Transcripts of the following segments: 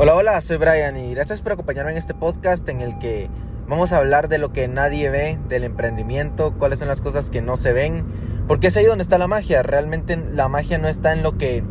Hola, hola, soy Brian y gracias por acompañarme en este podcast en el que vamos a hablar de lo que nadie ve, del emprendimiento, cuáles son las cosas que no se ven, porque es ahí donde está la magia. Realmente la magia no está en lo que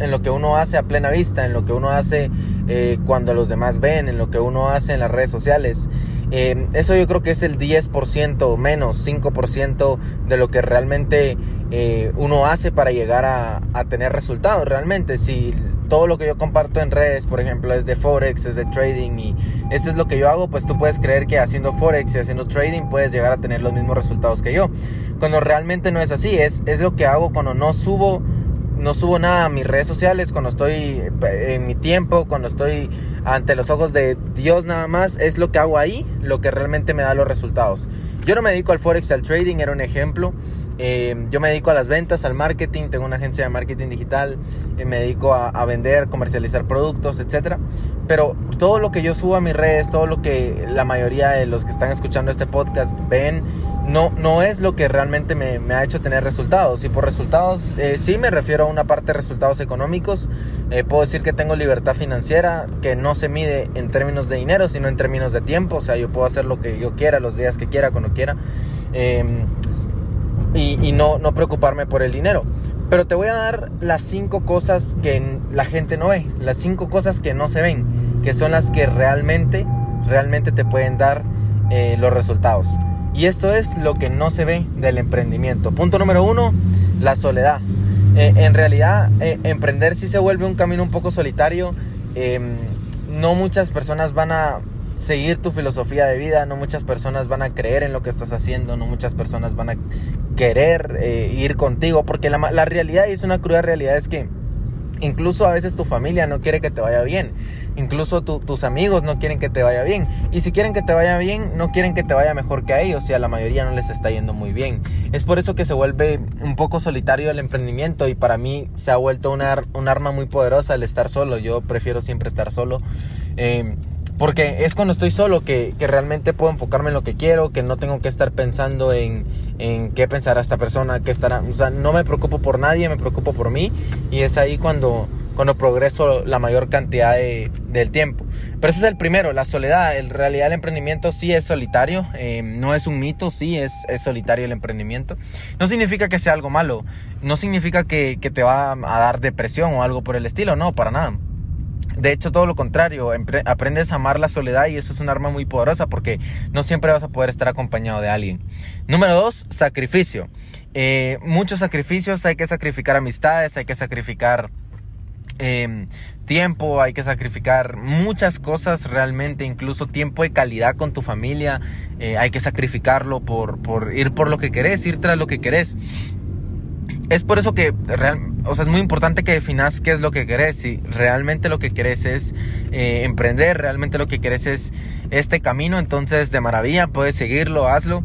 en lo que uno hace a plena vista, en lo que uno hace eh, cuando los demás ven, en lo que uno hace en las redes sociales. Eh, eso yo creo que es el 10% menos, 5% de lo que realmente eh, uno hace para llegar a, a, tener resultados. Realmente, si todo lo que yo comparto en redes, por ejemplo, es de Forex, es de trading y eso es lo que yo hago, pues tú puedes creer que haciendo Forex y haciendo trading puedes llegar a tener los mismos resultados que yo. Cuando realmente no es así, es, es lo que hago cuando no subo no subo nada a mis redes sociales, cuando estoy en mi tiempo, cuando estoy ante los ojos de Dios nada más, es lo que hago ahí, lo que realmente me da los resultados. Yo no me dedico al forex, al trading, era un ejemplo. Eh, yo me dedico a las ventas, al marketing, tengo una agencia de marketing digital, eh, me dedico a, a, vender, comercializar productos, etc. Pero todo lo que yo subo a mis redes, todo lo que la mayoría de los que están escuchando este podcast ven, no, no es lo que realmente me, me ha hecho tener resultados. Y por resultados, eh, sí me refiero a una parte de resultados económicos. Eh, puedo decir que tengo libertad financiera, que no se mide en términos de dinero, sino en términos de tiempo. O sea, yo puedo hacer lo que yo quiera, los días que quiera, cuando quiera. Y, no, preocuparme por el dinero. Pero te voy a dar las cinco cosas que la gente no ve, las cinco cosas que no se ven, que son las que realmente, realmente te pueden dar eh, los resultados. Y esto es lo que no se ve del emprendimiento. Punto número uno, la soledad. Eh, en realidad, eh, emprender sí se vuelve un camino un poco solitario. no muchas personas van a seguir tu filosofía de vida, no muchas personas van a creer en lo que estás haciendo, no muchas personas van a querer eh, ir contigo, porque la, la realidad, y es una cruda realidad, es que incluso a veces tu familia no quiere que te vaya bien, incluso tu, tus amigos no quieren que te vaya bien, y si quieren que te vaya bien, no quieren que te vaya mejor que a ellos, y a la mayoría no les está yendo muy bien. Es por eso que se vuelve un poco solitario el emprendimiento, y para mí se ha vuelto una, un arma muy poderosa el estar solo, yo prefiero siempre estar solo. Eh, porque es cuando estoy solo que, que, realmente puedo enfocarme en lo que quiero, que no tengo que estar pensando en, en qué pensará esta persona, qué estará... O sea, no me preocupo por nadie, me preocupo por mí y es ahí cuando, cuando progreso la mayor cantidad de, del tiempo. Pero ese es el primero, la soledad. En realidad el emprendimiento sí es solitario, eh, no es un mito, sí es, es, solitario el emprendimiento. No significa que sea algo malo, no significa que, que te va a dar depresión o algo por el estilo, no, para nada. De hecho, todo lo contrario, aprendes a amar la soledad y eso es un arma muy poderosa porque no siempre vas a poder estar acompañado de alguien. Número dos, sacrificio. Eh, muchos sacrificios, hay que sacrificar amistades, hay que sacrificar eh, tiempo, hay que sacrificar muchas cosas realmente, incluso tiempo de calidad con tu familia, eh, hay que sacrificarlo por, por ir por lo que querés, ir tras lo que querés es por eso que real, o sea, es muy importante que definas qué es lo que querés. Si realmente lo que querés es eh, emprender, realmente lo que querés es este camino, entonces de maravilla, puedes seguirlo, hazlo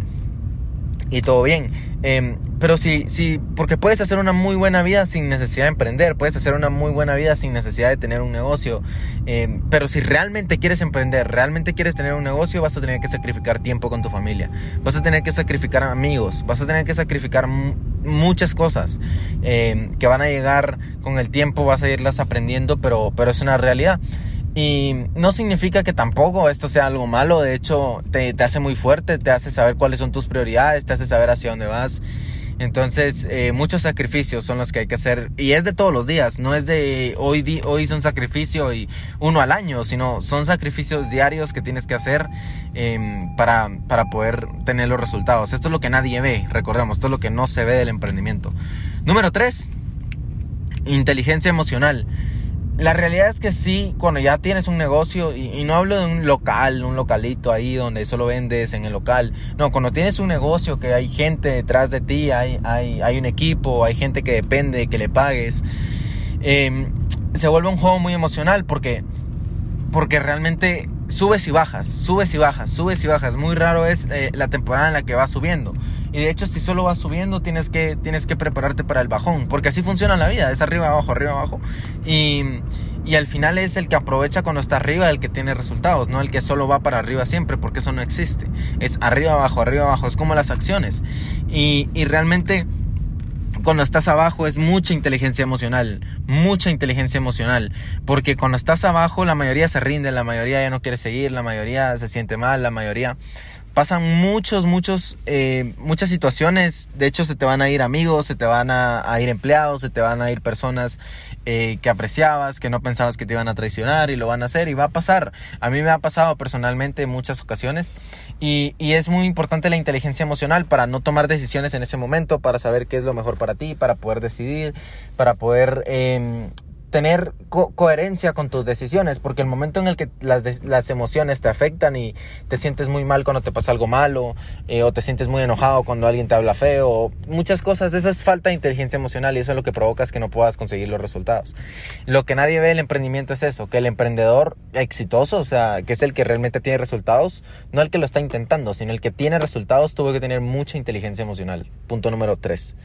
y todo bien. Eh, pero sí, sí, porque puedes hacer una muy buena vida sin necesidad de emprender, puedes hacer una muy buena vida sin necesidad de tener un negocio. Eh, pero si realmente quieres emprender, realmente quieres tener un negocio, vas a tener que sacrificar tiempo con tu familia, vas a tener que sacrificar amigos, vas a tener que sacrificar muchas cosas eh, que van a llegar con el tiempo, vas a irlas aprendiendo, pero, pero es una realidad. Y no significa que tampoco esto sea algo malo, de hecho te, te, hace muy fuerte, te hace saber cuáles son tus prioridades, te hace saber hacia dónde vas. Entonces, eh, muchos sacrificios son los que hay que hacer. Y es de todos los días, no es de hoy, di, hoy hice un sacrificio y uno al año, sino son sacrificios diarios que tienes que hacer eh, para, para poder tener los resultados. Esto es lo que nadie ve, recordemos, esto es lo que no se ve del emprendimiento. Número 3, inteligencia emocional. La realidad es que sí, cuando ya tienes un negocio, y, no hablo de un local, un localito ahí donde solo vendes en el local, no, cuando tienes un negocio que hay gente detrás de ti, hay, hay, hay un equipo, hay gente que depende, que le pagues, eh, se vuelve un juego muy emocional porque, porque realmente subes y bajas, subes y bajas, subes y bajas. Muy raro es eh, la temporada en la que vas subiendo. Y de hecho, si solo vas subiendo, tienes que, tienes que prepararte para el bajón. Porque así funciona la vida, es arriba, abajo, arriba, abajo. Y, y al final es el que aprovecha cuando está arriba el que tiene resultados, no el que solo va para arriba siempre, porque eso no existe. Es arriba, abajo, arriba, abajo. Es como las acciones. Y, y realmente cuando estás abajo es mucha inteligencia emocional, mucha inteligencia emocional, porque cuando estás abajo la mayoría se rinde, la mayoría ya no quiere seguir, la mayoría se siente mal, la mayoría pasan muchos, muchos, eh, muchas situaciones. De hecho, se te van a ir amigos, se te van a, ir empleados, se te van a ir personas eh, que apreciabas, que no pensabas que te iban a traicionar y lo van a hacer y va a pasar. A mí me ha pasado personalmente en muchas ocasiones y, y es muy importante la inteligencia emocional para no tomar decisiones en ese momento, para saber qué es lo mejor para ti, para poder decidir, para poder... Eh, tener coherencia con tus decisiones, porque el momento en el que las, las, emociones te afectan y te sientes muy mal cuando te pasa algo malo, eh, o te sientes muy enojado cuando alguien te habla feo, muchas cosas, eso es falta de inteligencia emocional y eso es lo que provoca es que no puedas conseguir los resultados. Lo que nadie ve del emprendimiento es eso, que el emprendedor exitoso, o sea, que es el que realmente tiene resultados, no el que lo está intentando, sino el que tiene resultados, tuvo que tener mucha inteligencia emocional. Punto número 3.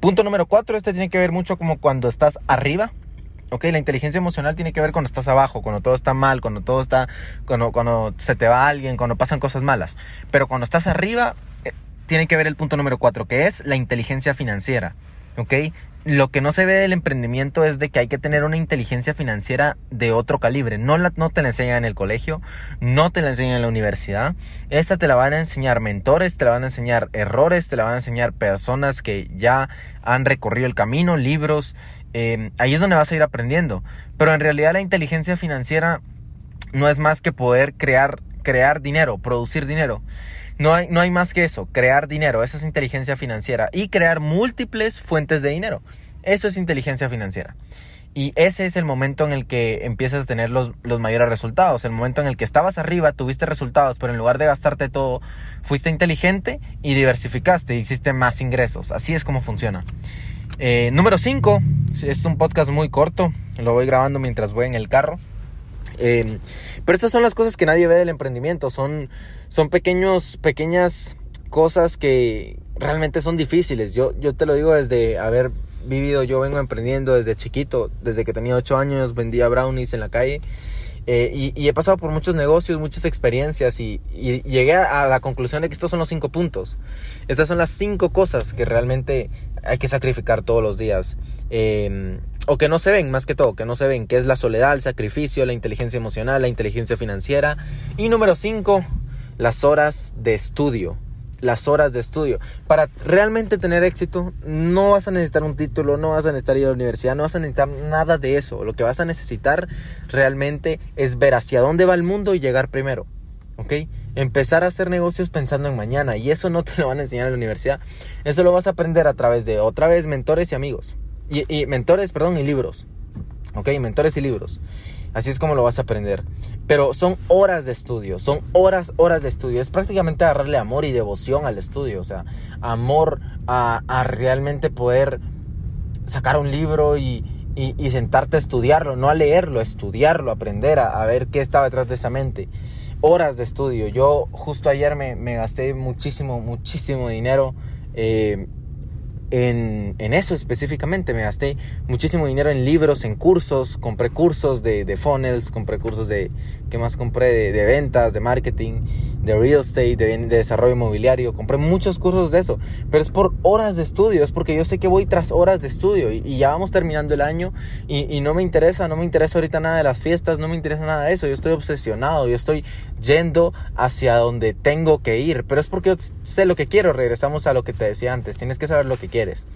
Punto número 4, este tiene que ver mucho como cuando estás arriba, Ok, la inteligencia emocional tiene que ver cuando estás abajo, cuando todo está mal, cuando todo está, cuando, cuando se te va alguien, cuando pasan cosas malas. Pero cuando estás arriba, eh, tiene que ver el punto número cuatro, que es la inteligencia financiera. Ok, lo que no se ve del emprendimiento es de que hay que tener una inteligencia financiera de otro calibre. No, la, no te la enseñan en el colegio, no te la enseñan en la universidad. Esta te la van a enseñar mentores, te la van a enseñar errores, te la van a enseñar personas que ya han recorrido el camino, libros, Em, ahí es donde vas a ir aprendiendo. Pero en realidad la inteligencia financiera no es más que poder crear, crear dinero, producir dinero. No hay, no hay más que eso, crear dinero, eso es inteligencia financiera. Y crear múltiples fuentes de dinero. Eso es inteligencia financiera. Y ese es el momento en el que empiezas a tener los, los, mayores resultados. El momento en el que estabas arriba, tuviste resultados, pero en lugar de gastarte todo, fuiste inteligente y diversificaste hiciste más ingresos. Así es como funciona. Eh, número 5, es un podcast muy corto, lo voy grabando mientras voy en el carro. Eh, pero estas son las cosas que nadie ve del emprendimiento, son, son pequeños, pequeñas cosas que realmente son difíciles. Yo, yo te lo digo desde haber vivido, yo vengo emprendiendo desde chiquito, desde que tenía 8 años vendía brownies en la calle eh, y, he pasado por muchos negocios, muchas experiencias y, llegué a, la conclusión de que estos son los cinco puntos. Estas son las cinco cosas que realmente hay que sacrificar todos los días. Em, o que no se ven, más que todo, que no se ven, que es la soledad, el sacrificio, la inteligencia emocional, la inteligencia financiera. Y número cinco, las horas de estudio las horas de estudio. Para realmente tener éxito, no vas a necesitar un título, no vas a necesitar ir a la universidad, no vas a necesitar nada de eso. Lo que vas a necesitar realmente es ver hacia dónde va el mundo y llegar primero. ¿Ok? Empezar a hacer negocios pensando en mañana. Y eso no te lo van a enseñar en la universidad. Eso lo vas a aprender a través de, otra vez, mentores y amigos. Y, y mentores, perdón, y libros. ¿Ok? Mentores y libros. Así es como lo vas a aprender. Pero son horas de estudio, son horas, horas de estudio. Es prácticamente agarrarle amor y devoción al estudio. O sea, amor a, realmente poder sacar un libro y, sentarte a estudiarlo, no a leerlo, a estudiarlo, aprender, a, ver qué estaba detrás de esa mente. Horas de estudio. Yo justo ayer me, gasté muchísimo, muchísimo dinero. Eh, en, eso específicamente. Me gasté muchísimo dinero en libros, en cursos, compré cursos de, de funnels, compré cursos de, ¿qué más compré? De, ventas, de marketing, de real estate, de, desarrollo inmobiliario. Compré muchos cursos de eso, pero es por horas de estudio, es porque yo sé que voy tras horas de estudio y, ya vamos terminando el año y, y, no me interesa, no me interesa ahorita nada de las fiestas, no me interesa nada de eso. Yo estoy obsesionado, yo estoy yendo hacia donde tengo que ir, pero es porque sé lo que quiero. Regresamos a lo que te decía antes, tienes que saber lo que quieres.